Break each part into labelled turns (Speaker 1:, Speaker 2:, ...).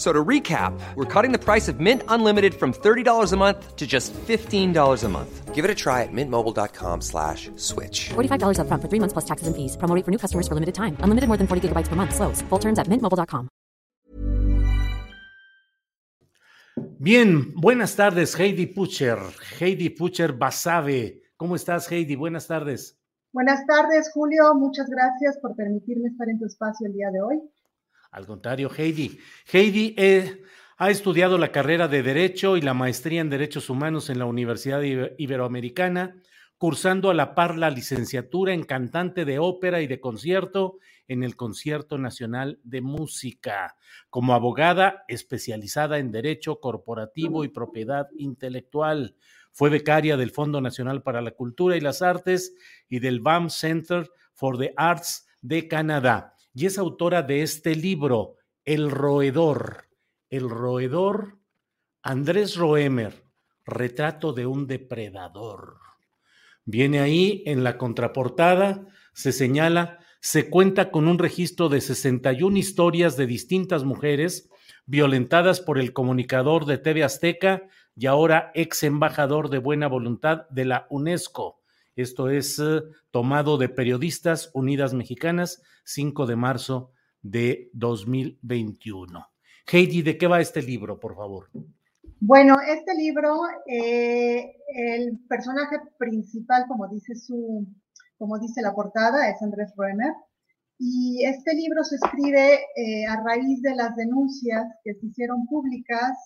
Speaker 1: So to recap, we're cutting the price of Mint Unlimited from $30 a month to just $15 a month. Give it a try at mintmobile.com slash switch.
Speaker 2: $45 up front for three months plus taxes and fees. Promo rate for new customers for limited time. Unlimited more than 40 gigabytes per month. Slows. Full terms at mintmobile.com.
Speaker 3: Bien, buenas tardes, Heidi Pucher. Heidi Pucher Basabe. ¿Cómo estás, Heidi? Buenas tardes.
Speaker 4: Buenas tardes, Julio. Muchas gracias por permitirme estar en tu espacio el día de hoy.
Speaker 3: Al contrario, Heidi. Heidi eh, ha estudiado la carrera de Derecho y la maestría en Derechos Humanos en la Universidad Iberoamericana, cursando a la par la licenciatura en cantante de ópera y de concierto en el Concierto Nacional de Música, como abogada especializada en Derecho Corporativo y Propiedad Intelectual. Fue becaria del Fondo Nacional para la Cultura y las Artes y del BAM Center for the Arts de Canadá y es autora de este libro, El Roedor. El Roedor, Andrés Roemer, Retrato de un depredador. Viene ahí en la contraportada, se señala, se cuenta con un registro de 61 historias de distintas mujeres violentadas por el comunicador de TV Azteca y ahora ex embajador de buena voluntad de la UNESCO esto es eh, tomado de Periodistas Unidas Mexicanas, 5 de marzo de 2021. Heidi, ¿de qué va este libro, por favor?
Speaker 4: Bueno, este libro, eh, el personaje principal, como dice su, como dice la portada, es Andrés Roemer. Y este libro se escribe eh, a raíz de las denuncias que se hicieron públicas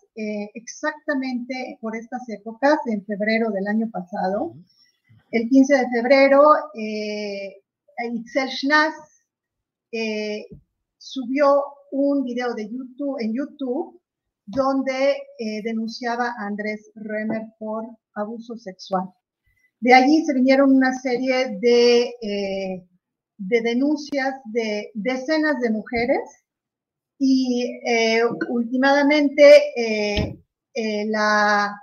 Speaker 4: exactamente por estas épocas, en febrero del año pasado, el 15 de febrero, eh, Schnaz eh, subió un video de YouTube, en YouTube donde eh, denunciaba a Andrés Remer por abuso sexual. De allí se vinieron una serie de, eh, de denuncias de decenas de mujeres y últimamente la,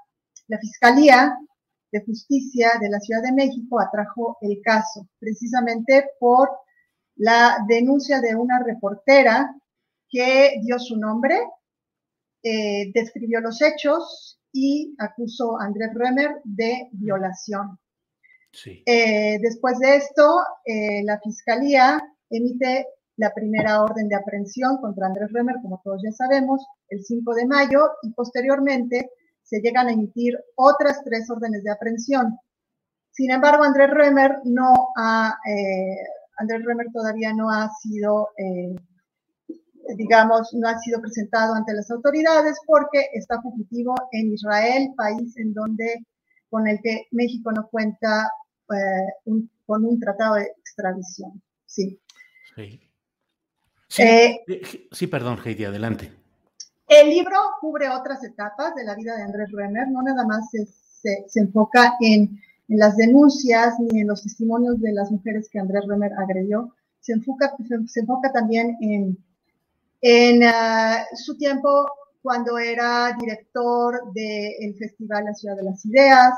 Speaker 4: la Fiscalía de Justicia de la Ciudad de México atrajo el caso, precisamente por la denuncia de una reportera que dio su nombre, eh, describió los hechos y acusó a Andrés Remer de violación. Eh, después de esto, eh, la Fiscalía emite la primera orden de aprehensión contra Andrés Remer, como todos ya sabemos, el 5 de mayo, y posteriormente se llegan a emitir otras tres órdenes de aprehensión. Sin embargo, Andrés Remer no ha, eh, Andrés Remer todavía no ha sido, eh, digamos, no ha sido presentado ante las autoridades porque está fugitivo en Israel, país en donde con el que México no cuenta eh, con un tratado de extradición. Sí.
Speaker 3: sí perdón, Heidi, adelante.
Speaker 4: El libro cubre otras etapas de la vida de Andrés Renner, no nada más se, enfoca en, las denuncias ni en los testimonios de las mujeres que Andrés Renner agredió, se enfoca, se, enfoca también en, en ah, su tiempo cuando era director del Festival La Ciudad de las Ideas,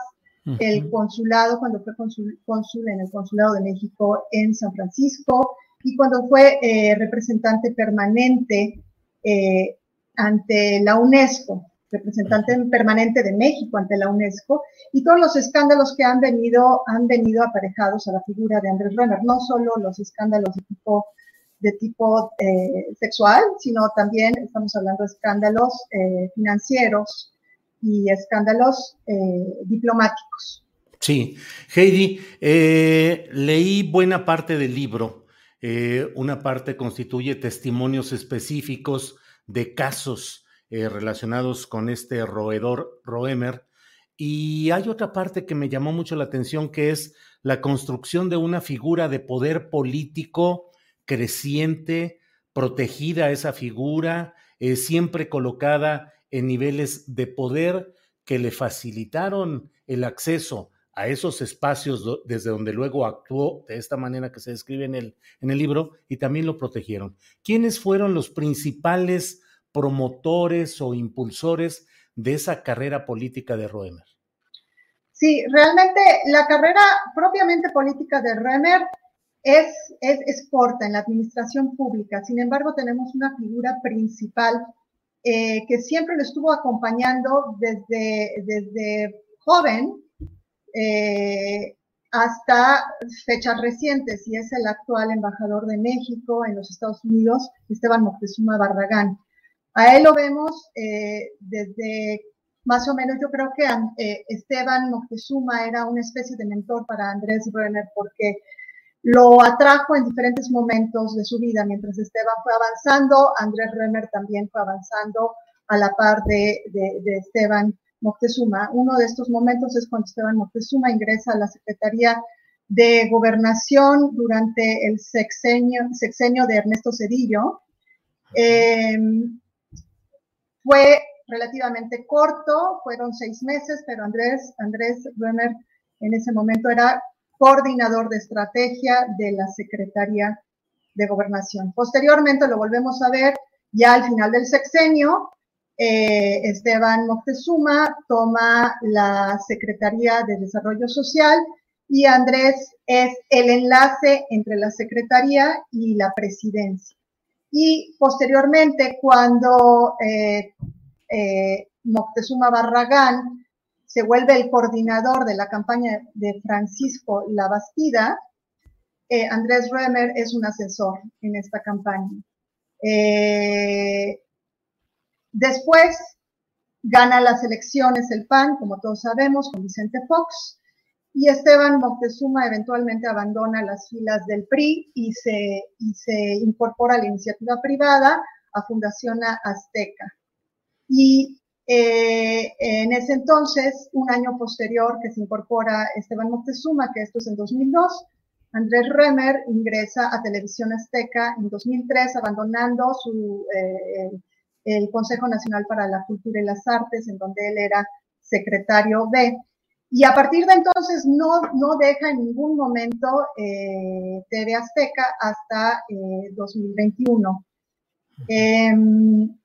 Speaker 4: el consulado, cuando fue cónsul, en el Consulado de México en San Francisco y cuando fue eh, representante permanente eh, ante la UNESCO, representante permanente de México ante la UNESCO, y todos los escándalos que han venido, han venido aparejados a la figura de Andrés Renner, no solo los escándalos de tipo, de tipo eh, sexual, sino también estamos hablando de escándalos eh, financieros y escándalos diplomáticos.
Speaker 3: Sí, Heidi, leí buena parte del libro. una parte constituye testimonios específicos de casos relacionados con este roedor Roemer. Y hay otra parte que me llamó mucho la atención, que es la construcción de una figura de poder político creciente, protegida esa figura, eh, siempre colocada en niveles de poder que le facilitaron el acceso a esos espacios desde donde luego actuó de esta manera que se describe en el, en el libro y también lo protegieron. ¿Quiénes fueron los principales promotores o impulsores de esa carrera política de Roemer?
Speaker 4: Sí, realmente la carrera propiamente política de Roemer es, es, corta en la administración pública. Sin embargo, tenemos una figura principal eh, que siempre lo estuvo acompañando desde, desde joven eh, hasta fechas recientes, y es el actual embajador de México en los Estados Unidos, Esteban Moctezuma Barragán. A él lo vemos eh, desde más o menos, yo creo que eh, Esteban Moctezuma era una especie de mentor para Andrés Brenner porque lo atrajo en diferentes momentos de su vida. Mientras Esteban fue avanzando, Andrés Brenner también fue avanzando a la par de, de, Esteban Moctezuma. Uno de estos momentos es cuando Esteban Moctezuma ingresa a la Secretaría de Gobernación durante el sexenio, sexenio de Ernesto Cedillo. Eh, fue relativamente corto, fueron seis meses, pero Andrés, Andrés Römer en ese momento era coordinador de estrategia de la Secretaría de Gobernación. Posteriormente lo volvemos a ver ya al final del sexenio, eh, Esteban Moctezuma toma la Secretaría de Desarrollo Social y Andrés es el enlace entre la Secretaría y la Presidencia y posteriormente cuando eh, eh, Moctezuma Barragán se vuelve el coordinador de la campaña de Francisco Labastida, Andrés Römer es un asesor en esta campaña. Después gana las elecciones el PAN, como todos sabemos, con Vicente Fox, y Esteban Moctezuma eventualmente abandona las filas del PRI y se, incorpora a la iniciativa privada, a Fundación Azteca. Y eh, en ese entonces, un año posterior que se incorpora Esteban Moctezuma, que esto es en 2002, Andrés Remer ingresa a Televisión Azteca en 2003, abandonando su, eh, el Consejo Nacional para la Cultura y las Artes, en donde él era secretario de. Y a partir de entonces no, no deja en ningún momento eh, Azteca hasta 2021. Eh, em,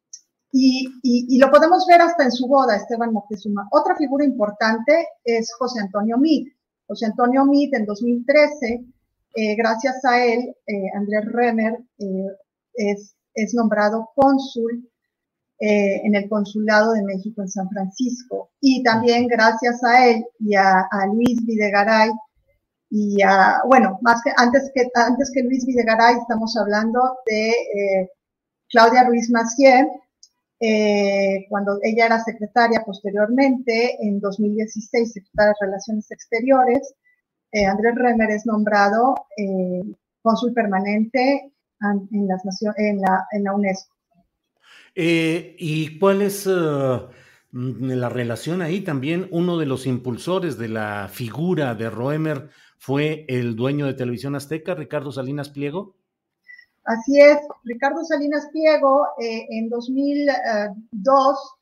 Speaker 4: y, y, lo podemos ver hasta en su boda, Esteban Moctezuma. Otra figura importante es José Antonio Meade. José Antonio Meade en 2013, eh, gracias a él, Andrés Remer es, es nombrado cónsul eh, en el Consulado de México en San Francisco. Y también gracias a él y a, Luis Videgaray y a, bueno, más que antes que, antes que Luis Videgaray estamos hablando de eh, Claudia Ruiz Macié, eh, cuando ella era secretaria posteriormente, en 2016, secretaria de Relaciones Exteriores, Andrés Remer es nombrado cónsul permanente en, las, en, la, en la UNESCO.
Speaker 3: Eh, ¿Y cuál es mm, la relación ahí? También uno de los impulsores de la figura de Roemer fue el dueño de Televisión Azteca, Ricardo Salinas Pliego.
Speaker 4: Así es, Ricardo Salinas Pliego eh, en 2002,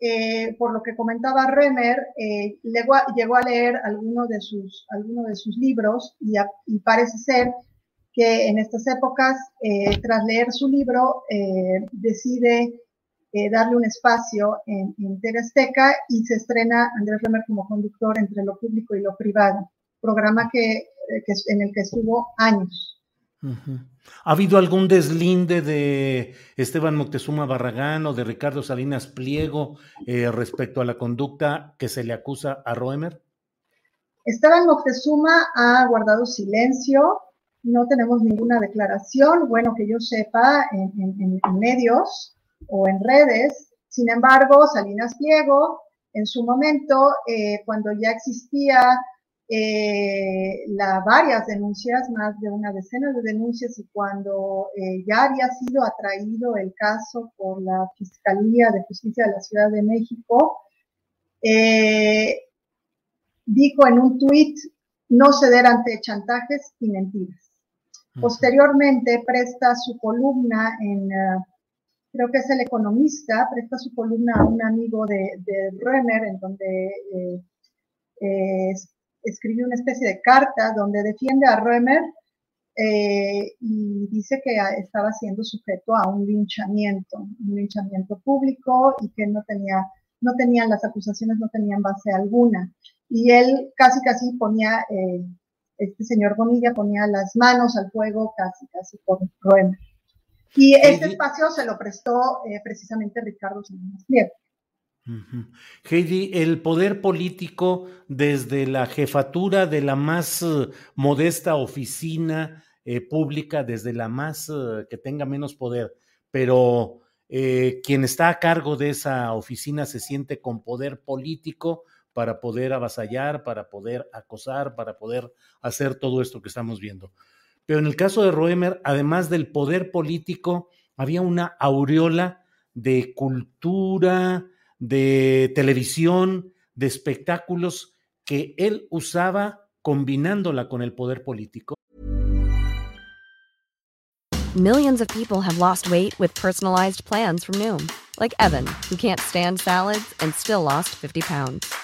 Speaker 4: eh, por lo que comentaba Remer, llegó, a, leer algunos de sus, alguno de sus libros y parece ser que en estas épocas, eh, tras leer su libro, eh, decide eh, darle un espacio en, en y se estrena Andrés Remer como conductor entre lo público y lo privado, programa que, en el que estuvo años.
Speaker 3: ¿Ha habido algún deslinde de Esteban Moctezuma Barragán o de Ricardo Salinas Pliego respecto a la conducta que se le acusa a Roemer?
Speaker 4: Esteban Moctezuma ha guardado silencio, no tenemos ninguna declaración, bueno, que yo sepa, en, medios o en redes. Sin embargo, Salinas Pliego En su momento, eh, cuando ya existía eh, varias denuncias, más de una decena de denuncias, y cuando eh, ya había sido atraído el caso por la Fiscalía de Justicia de la Ciudad de México, dijo en un tuit no ceder ante chantajes y mentiras. Posteriormente presta su columna en, creo que es el economista, presta su columna a un amigo de, de en donde eh, escribió una especie de carta donde defiende a Römer eh, y dice que estaba siendo sujeto a un linchamiento, un linchamiento público y que no tenía, no tenían las acusaciones, no tenían base alguna. Y él casi casi ponía, eh, este señor Bonilla ponía las manos al fuego casi casi por Römer. Y este espacio se lo prestó eh, precisamente Ricardo Salinas
Speaker 3: Heidi, el poder político desde la jefatura de la más eh, modesta oficina eh, pública, desde la más que tenga menos poder, pero quien está a cargo de esa oficina se siente con poder político para poder avasallar, para poder acosar, para poder hacer todo esto que estamos viendo. Pero en el caso de Roemer, además del poder político, había una aureola de cultura, de televisión, de espectáculos que él usaba combinándola con el poder político.
Speaker 5: Millions of people have lost weight with personalized plans from Noom, like Evan, who can't stand salads and still lost 50 pounds.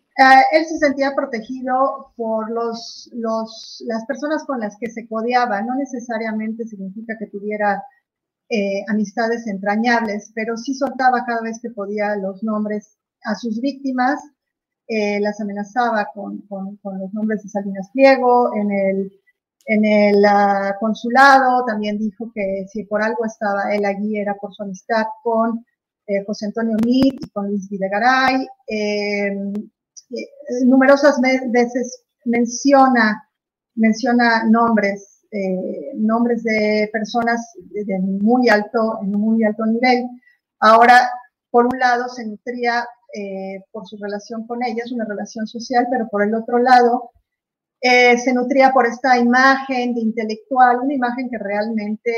Speaker 4: él se sentía protegido por los, las personas con las que se codeaba. No necesariamente significa que tuviera eh, amistades entrañables, pero sí soltaba cada vez que podía los nombres a sus víctimas, eh, las amenazaba con, con, los nombres de Salinas Pliego, en el, en el uh, consulado también dijo que si por algo estaba él allí era por su amistad con eh, José Antonio Meade y con Luis Videgaray. Eh, numerosas veces menciona, menciona nombres, eh, nombres de personas de, muy alto, en muy alto nivel. Ahora, por un lado, se nutría eh, por su relación con ellas, una relación social, pero por el otro lado, se nutría por esta imagen de intelectual, una imagen que realmente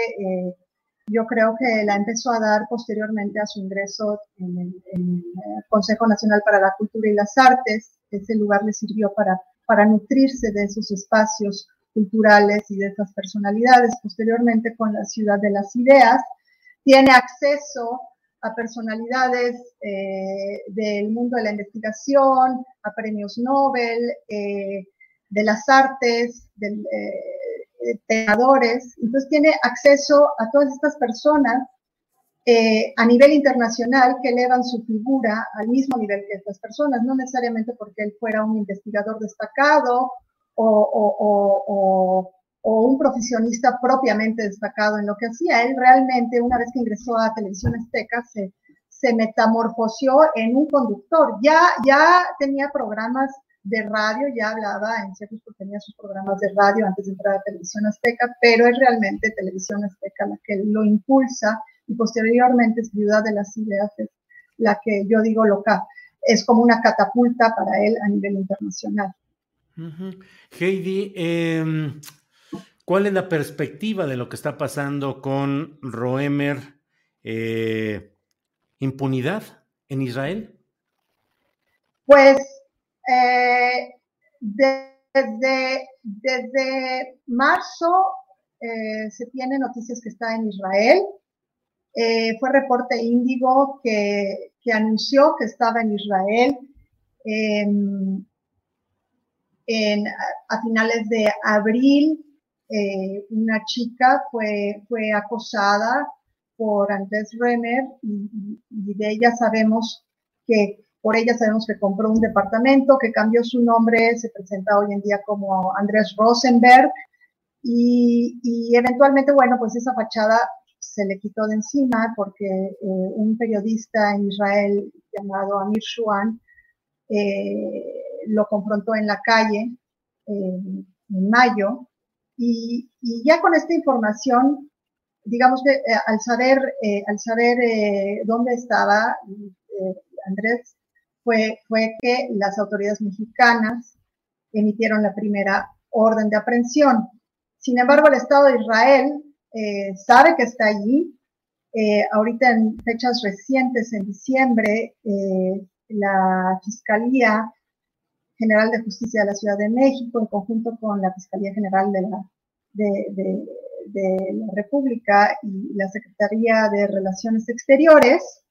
Speaker 4: yo creo que la empezó a dar posteriormente a su ingreso en el, Consejo Nacional para la Cultura y las Artes. Ese lugar le sirvió para, para nutrirse de esos espacios culturales y de esas personalidades. Posteriormente, con la Ciudad de las Ideas, tiene acceso a personalidades eh, del mundo de la investigación, a premios Nobel, eh, de las artes, del, eh, penadores, entonces tiene acceso a todas estas personas eh, a nivel internacional que elevan su figura al mismo nivel que estas personas, no necesariamente porque él fuera un investigador destacado o, un profesionista propiamente destacado en lo que hacía. Él realmente, una vez que ingresó a Televisión Azteca, se, se metamorfoseó en un conductor. Ya, ya tenía programas de radio, ya hablaba en ciertos tenía sus programas de radio antes de entrar a Televisión Azteca, pero es realmente Televisión Azteca la que lo impulsa y posteriormente es Ciudad de las Ideas es la que yo digo loca, es como una catapulta para él a nivel internacional.
Speaker 3: Heidi, em, ¿cuál es la perspectiva de lo que está pasando con Roemer? Eh, ¿Impunidad en Israel?
Speaker 4: Pues eh, de desde, desde marzo eh, se tiene noticias que está en Israel. Eh, fue reporte Índigo que, que, anunció que estaba en Israel en, a finales de abril. Una chica fue, fue acosada por Andrés Renner y, y, de ella sabemos que por ella sabemos que compró un departamento, que cambió su nombre, se presenta hoy en día como Andrés Rosenberg y, eventualmente, bueno, pues esa fachada se le quitó de encima porque eh, un periodista en Israel llamado Amir Shuan eh, lo confrontó en la calle eh, en mayo y, ya con esta información, digamos que al saber, al saber dónde estaba Andrés, fue, que las autoridades mexicanas emitieron la primera orden de aprehensión. Sin embargo, el Estado de Israel eh, sabe que está allí. Eh, ahorita en fechas recientes, en diciembre, eh, la Fiscalía General de Justicia de la Ciudad de México, en conjunto con la Fiscalía General de la República y la Secretaría de Relaciones Exteriores,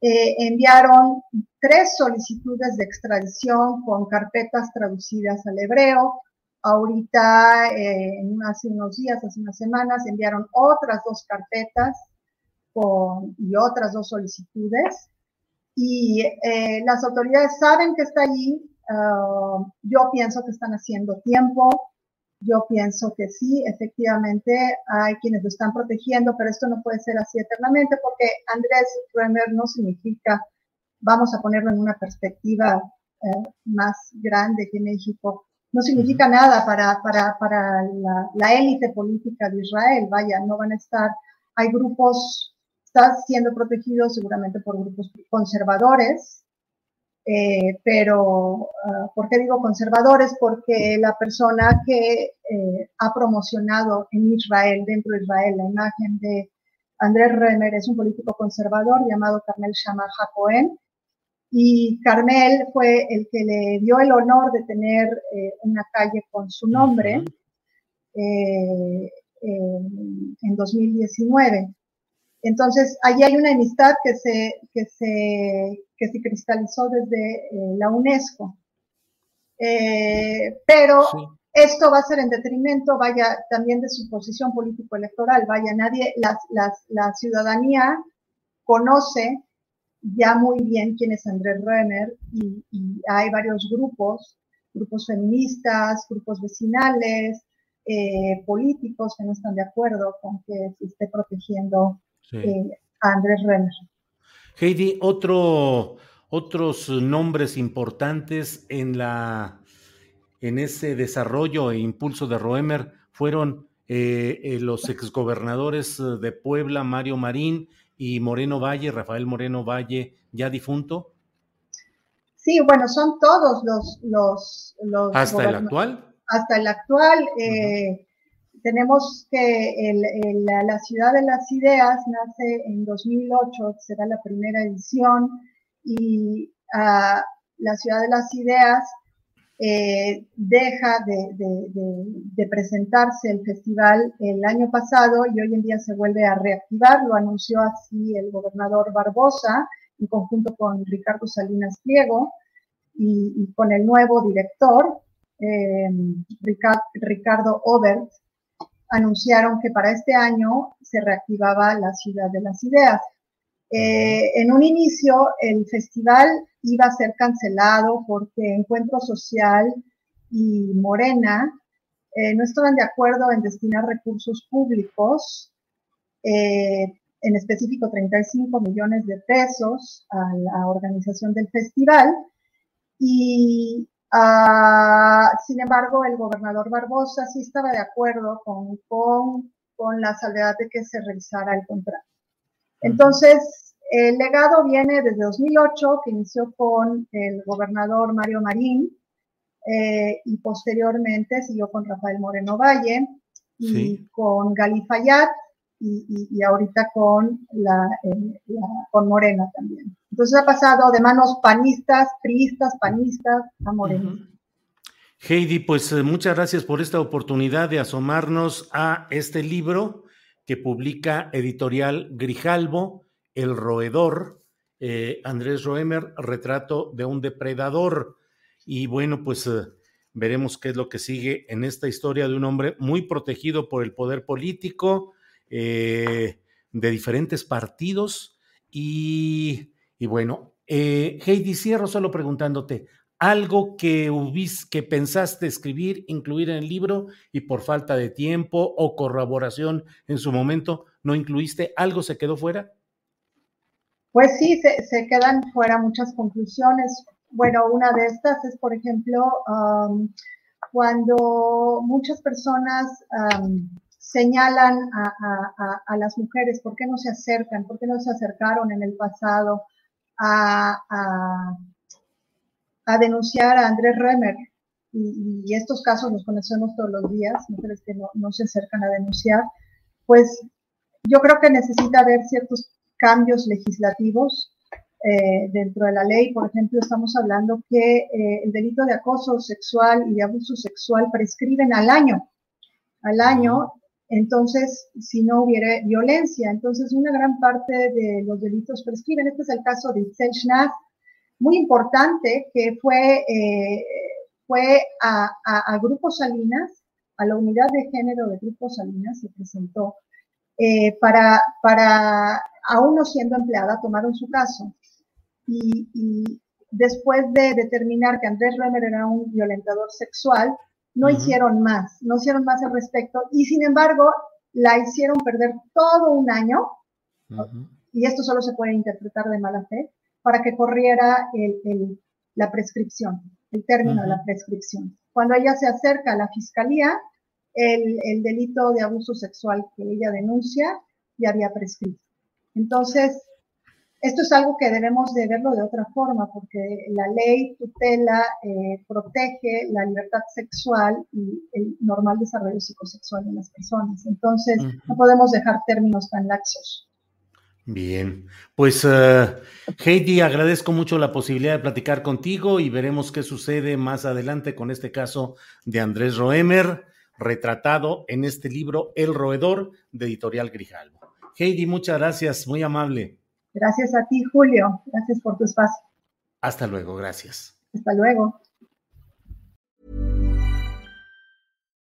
Speaker 4: eh, enviaron tres solicitudes de extradición con carpetas traducidas al hebreo. Ahorita, eh, hace unos días, hace unas semanas, enviaron otras dos carpetas con, y otras dos solicitudes. Y eh, las autoridades saben que está allí. Ah, yo pienso que están haciendo tiempo. Yo pienso que sí, efectivamente hay quienes lo están protegiendo, pero esto no puede ser así eternamente porque Andrés Bremer no significa, vamos a ponerlo en una perspectiva eh, más grande que México, no significa nada para, para, para la, la élite política de Israel. Vaya, no van a estar, hay grupos, está siendo protegido seguramente por grupos conservadores, eh, pero, uh, ¿por qué digo conservadores? Porque la persona que eh, ha promocionado en Israel, dentro de Israel, la imagen de Andrés Remer es un político conservador llamado Carmel Shama Cohen. Y Carmel fue el que le dio el honor de tener eh, una calle con su nombre en 2019. Entonces, allí hay una amistad que se, que se, que se cristalizó desde eh, la UNESCO. Eh, pero esto va a ser en detrimento, vaya, también de su posición político-electoral, vaya, nadie, las, las, la ciudadanía conoce ya muy bien quién es Andrés Renner y, y hay varios grupos, grupos feministas, grupos vecinales, eh, políticos que no están de acuerdo con que se esté protegiendo eh, Andrés Renner.
Speaker 3: Heidi, otro, otros nombres importantes en, la, en ese desarrollo e impulso de Roemer fueron eh, eh, los exgobernadores de Puebla, Mario Marín y Moreno Valle, Rafael Moreno Valle, ya difunto.
Speaker 4: Sí, bueno, son todos los... los, los
Speaker 3: ¿Hasta el actual?
Speaker 4: Hasta el actual. Eh, tenemos que la, Ciudad de las Ideas nace en 2008, será la primera edición, y uh, la Ciudad de las Ideas eh, deja de, presentarse el festival el año pasado y hoy en día se vuelve a reactivar, lo anunció así el gobernador Barbosa en conjunto con Ricardo Salinas Pliego y, con el nuevo director, eh, Ricardo Obert, anunciaron que para este año se reactivaba la Ciudad de las Ideas. Eh, en un inicio, el festival iba a ser cancelado porque Encuentro Social y Morena eh, no estaban de acuerdo en destinar recursos públicos, eh, en específico 35 millones de pesos, a la organización del festival. Y Uh, sin embargo, el gobernador Barbosa sí estaba de acuerdo con, con, con la salvedad de que se revisara el contrato. Entonces, el legado viene desde 2008, que inició con el gobernador Mario Marín, eh, y posteriormente siguió con Rafael Moreno Valle, y sí. con Gali Fayad, y, y, y, ahorita con, la, eh, la, con Morena también. Entonces ha pasado de manos panistas, priistas, panistas a.
Speaker 3: Heidi, pues eh, muchas gracias por esta oportunidad de asomarnos a este libro que publica Editorial Grijalvo, El Roedor, eh, Andrés Roemer, Retrato de un Depredador. Y bueno, pues eh, veremos qué es lo que sigue en esta historia de un hombre muy protegido por el poder político de diferentes partidos. Y, y bueno, Heidi, cierro solo preguntándote, algo que, que pensaste escribir, incluir en el libro y por falta de tiempo o corroboración en su momento no incluiste? ¿Algo se quedó fuera?
Speaker 4: Pues sí, se, quedan fuera muchas conclusiones. Bueno, una de estas es, por ejemplo, cuando muchas personas señalan a, las mujeres, ¿por qué no se acercan? ¿Por qué no se acercaron en el pasado a a denunciar a Andrés Remer. Y, estos casos los conocemos todos los días, mujeres que no, se acercan a denunciar, pues yo creo que necesita haber ciertos cambios legislativos eh, dentro de la ley. Por ejemplo, estamos hablando que eh, el delito de acoso sexual y de abuso sexual prescriben al año, al año, entonces, si no hubiera violencia, entonces una gran parte de los delitos prescriben. Este es el caso de Itzel muy importante que fue, eh, fue a, Grupo Salinas, a la unidad de género de Grupo Salinas, se presentó eh, para, para, aún no siendo empleada, tomaron su caso. Y, después de determinar que Andrés Remer era un violentador sexual, no hicieron más, no hicieron más al respecto. Y sin embargo, la hicieron perder todo un año, y esto solo se puede interpretar de mala fe, para que corriera el, la prescripción, el término de la prescripción. Cuando ella se acerca a la fiscalía, el, el, delito de abuso sexual que ella denuncia ya había prescrito. Entonces, esto es algo que debemos de verlo de otra forma, porque la ley tutela, eh, protege la libertad sexual y el normal desarrollo psicosexual de las personas. Entonces, no podemos dejar términos tan laxos.
Speaker 3: Bien, pues uh, Heidi, agradezco mucho la posibilidad de platicar contigo y veremos qué sucede más adelante con este caso de Andrés Roemer, retratado en este libro El Roedor de Editorial Grijalvo. Heidi, muchas gracias, muy amable.
Speaker 4: Gracias a ti, Julio. Gracias por tu espacio.
Speaker 3: Hasta luego, gracias.
Speaker 4: Hasta luego.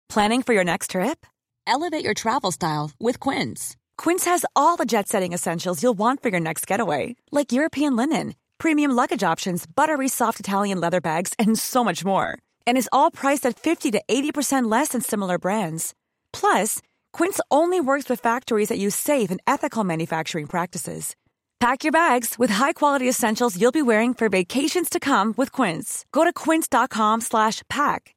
Speaker 6: Planning for your next trip? Elevate your travel style with Quince. Quince has all the jet setting essentials you'll want for your next getaway, like European linen, premium luggage options, buttery soft Italian leather bags, and so much more. And is all priced at 50 to 80% less than similar brands. Plus, Quince only works with factories that use safe and ethical manufacturing practices. Pack your bags with high-quality essentials you'll be wearing for vacations to come with Quince. Go to quince.com/pack